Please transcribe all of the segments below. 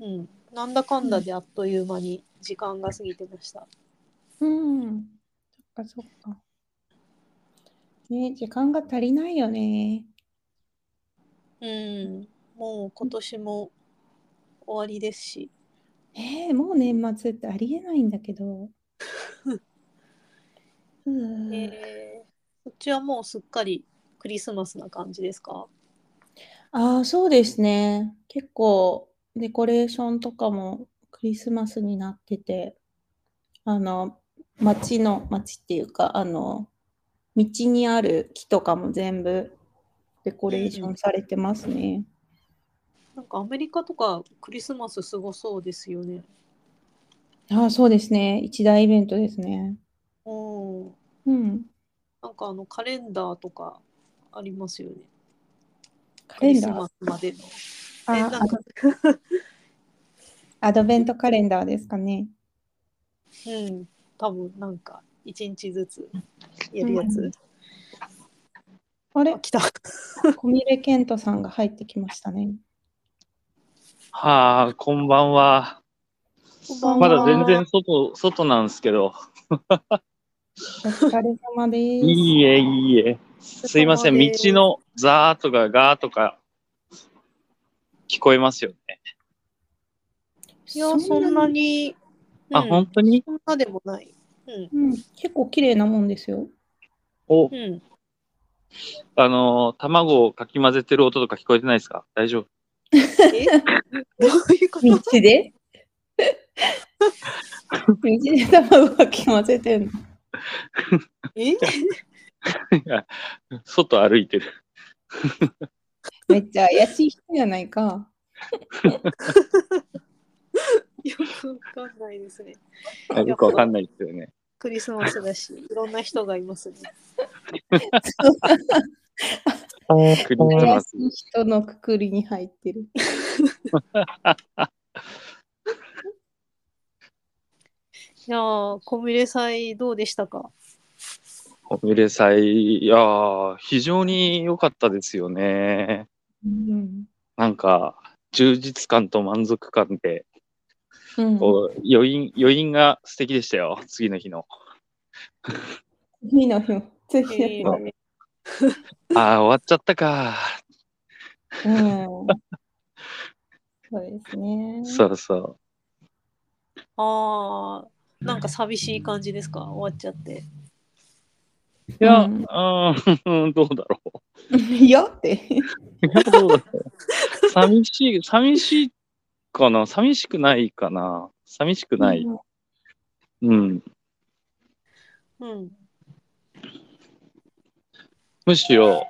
うん。なんだかんだであっという間に時間が過ぎてました。うん。そっかそっか。ね、時間が足りないよね。うん。もう今年も終わりですし。えー、もう年末ってありえないんだけど。う ーえー、そっちはもうすっかりクリスマスな感じですか？ああ、そうですね。結構デコレーションとかもクリスマスになってて、あの、街の、街っていうか、あの、道にある木とかも全部デコレーションされてますね。なんかアメリカとかクリスマスすごそうですよね。ああ、そうですね。一大イベントですね。うん。うん。なんかあのカレンダーとかありますよね。カレンダー？クリスマ。スまでの。アドベントカレンダーですかね。うん。多分なんか一日ずつやるやつ。うんあれ？あ、来た。小峰健人さんが入ってきましたね。はあ、こんばんは。こんばんはまだ全然外、外なんですけど。お疲れ様です。いいえ、いいえ。すいません、道のザーとかガーとか聞こえますよね。いや、そんなに。あ、うん本当に？そんなでもない。うん。うん、結構綺麗なもんですよ。お、うん。あのー、卵をかき混ぜてる音とか聞こえてないですか？大丈夫？え？どういうこと？道で？道で卵かき混ぜてんの？え？いや外歩いてる。めっちゃ怪しい人じゃないか。よくわかんないですね。よくわかんないですよね。クリスマスだし、いろんな人がいますね。クリスマス。怪しい人のくくりに入ってる。いやー、小ミレ祭どうでしたか？おめで祭、いやー、非常に良かったですよね。うん。なんか、充実感と満足感で、うん、こう余韻、余韻が素敵でしたよ、次の日の。次の日も、次の日ああ、終わっちゃったか。うん。そうですね。そうそー、あー、なんか寂しい感じですか？終わっちゃって。う。いや、うんうん、どうだろう。いやって。いや、どうだろう。寂しい、寂しいかな寂しくないかな寂しくない。うん。うん。むしろ、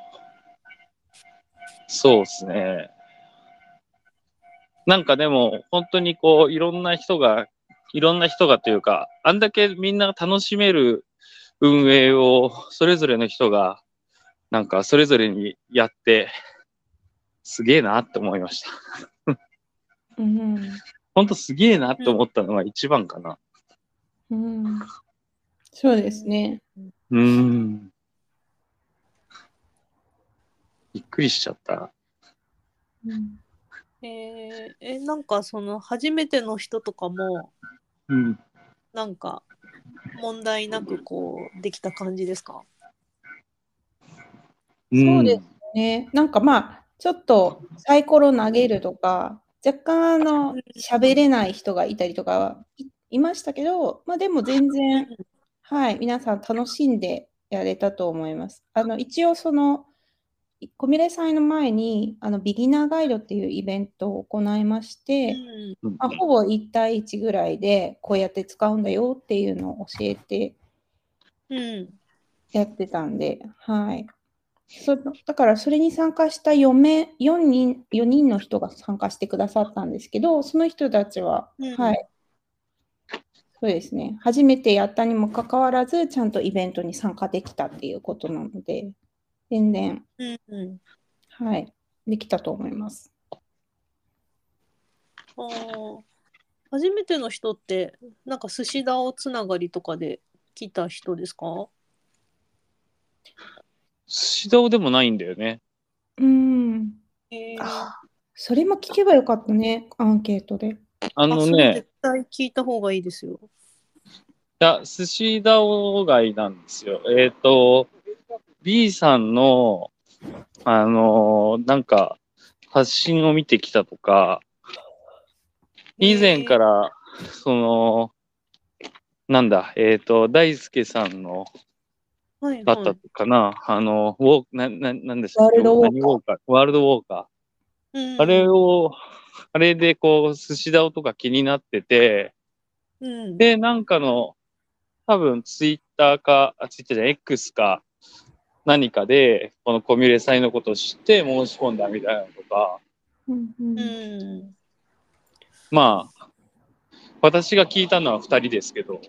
そうですね。なんかでも、本当にこう、いろんな人が、いろんな人がというか、あんだけみんな楽しめる運営を、それぞれの人が、なんかそれぞれにやって、すげえなって思いました。うん。本当すげえなって思ったのが一番かな。うん。そうですね。うーん。びっくりしちゃった。うんえー、え、なんかその初めての人とかも、うん。なんか問題なくこうできた感じですか？そうですね。なんかまあ、ちょっとサイコロ投げるとか、若干あの、喋れない人がいたりとかはいいましたけど、まあでも全然、はい、皆さん楽しんでやれたと思います。あの、一応その、コミレ祭の前に、あの、ビギナーガイドっていうイベントを行いまして、うんうんまあ、ほぼ1対1ぐらいでこうやって使うんだよっていうのを教えてうんやってたんで、はい。そだからそれに参加した4名、4人、4人の人が参加してくださったんですけど、その人たちは、うんはい。そうですね。初めてやったにもかかわらず、ちゃんとイベントに参加できたっていうことなので、全然、うんうんはい、できたと思います。あー初めての人ってなんか寿司ダオつながりとかで来た人ですか？指導でもないんだよね。うん。えーあそれも聞けばよかったね、アンケートで。あのね、絶対聞いた方がいいですよ。いや、寿司ダオ街なんですよ。えっ、と、B さんの、あのーなんか、発信を見てきたとか、以前から、その、なんだ、えっ、と、大輔さんのはいだったかな、あの、ウォーな、な、なんですかワールドウォーカー。何ウォーカー？ワールドウォーカー。あれを、あれでこう、寿司ダオとか気になってて、うん、で、なんかの、多分ツイッターか、あ、ツイッターじゃ X か、何かで、このコミュレ祭のことを知って申し込んだみたいなのとか、うんうんうん。まあ、私が聞いたのは2人ですけど、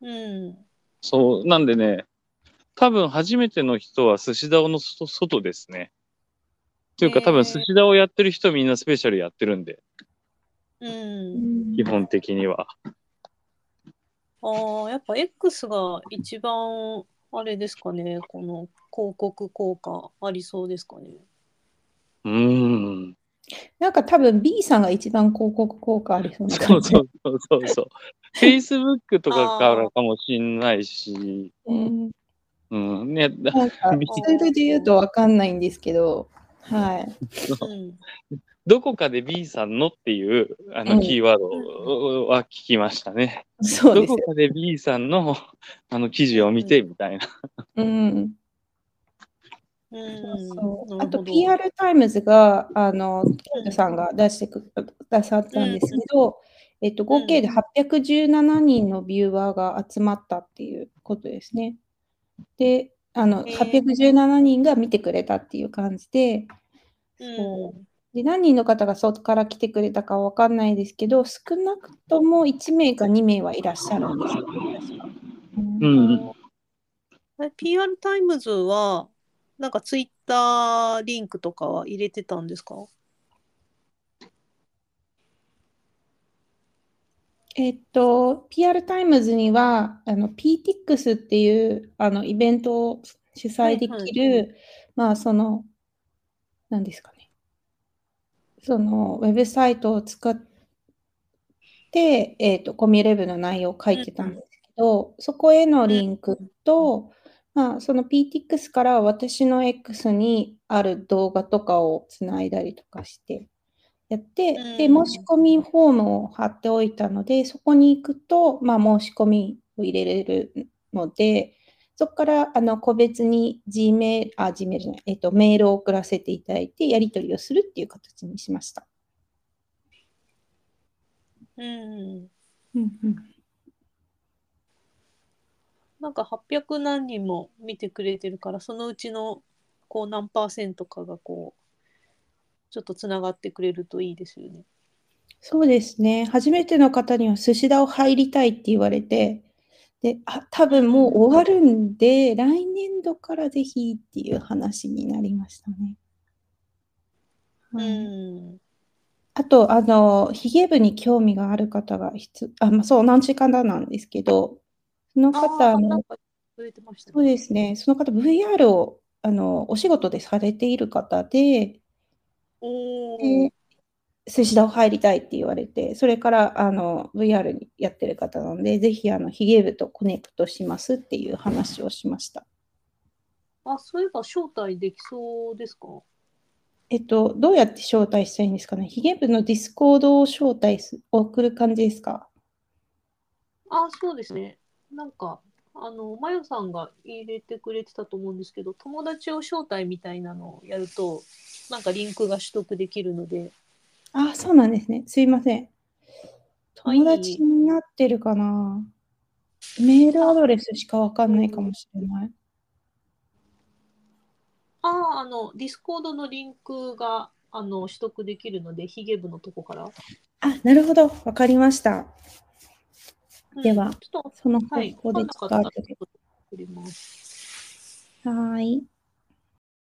うん。そう、なんでね、多分初めての人は寿司ダオの外外ですね。というか多分寿司ダオやってる人みんなスペシャルやってるんで、うん。基本的には。ああ、やっぱ X が一番、あれですかね、この広告効果ありそうですかね？うーん。なんか多分 B さんが一番広告効果ありそうなそう感じ。そうそうそうそう。Facebook とかからかもしんないし、うんうん。ね、だなんか ツールで言うとわかんないんですけど、はい。うん。どこかで B さんのっていうあうんのキーワードは聞きましたね。そうですよ。どこかで B さんのあの記事を見てみたいな。うん。うん。そうあと PR タイムズが、あの、ケイトさんが出してくださったんですけど、えっと、合計で817人のビューワーが集まったっていうことですね。で、あの、へー817人が見てくれたっていう感じで、うん。で何人の方がそこから来てくれたかわかんないですけど、少なくとも1名か2名はいらっしゃるんですよ。うんうん。え PR タイムズは、なんかツイッターリンクとかは入れてたんですか？えっと、PR タイムズには、あの、 Peatix っていう、あの、イベントを主催できる、はいはまあ、その、何ですかね。その、ウェブサイトを使って、えっと、コミュレブの内容を書いてたんですけど、そこへのリンクと、まあ、その PTX から私の X にある動画とかをつないだりとかして、やって、で、うん申し込みフォームを貼っておいたので、そこに行くと、まあ、申し込みを入れれるので、そこからあの個別に Gmail、あ、Gmail じゃない、えっと、メールを送らせていただいて、やり取りをするっていう形にしました。うん。うんうんなんか800何人も見てくれてるから、そのうちのこう何パーセントかがこう、ちょっとつながってくれるといいですよね。そうですね。初めての方には寿司ダを入りたいって言われて、で、あ、多分もう終わるんで、来年度からぜひっていう話になりましたね。うはいん。あと、あの、ヒゲ部に興味がある方がひつ、あ、まあ、そう、何時間だなんですけど、そのあ方、の、か触れてましたそうね。ですね、その方、VR を、あの、お仕事でされている方で、おでー。寿司ダを入りたいって言われて、それからあの VR にやってる方なので、ぜひあのヒゲ部とコネクトしますっていう話をしました。あ、そういえば招待できそうですか？えっと、どうやって招待したいんですかね？ヒゲ部のディスコードを招待す送る感じですか？あ、そうですね。なんか、あの、まよさんが入れてくれてたと思うんですけど、友達を招待みたいなのをやると、なんかリンクが取得できるので、あ、そうなんですね。すいません。はい友達になってるかなメールアドレスしかわかんないかもしれない。ああ、あの、ディスコードのリンクが、あの、取得できるので、ヒゲ部のとこから。あ、なるほど。わかりました。ではうんちょっと、そのはい、方法で使うとで。送ります。はーい。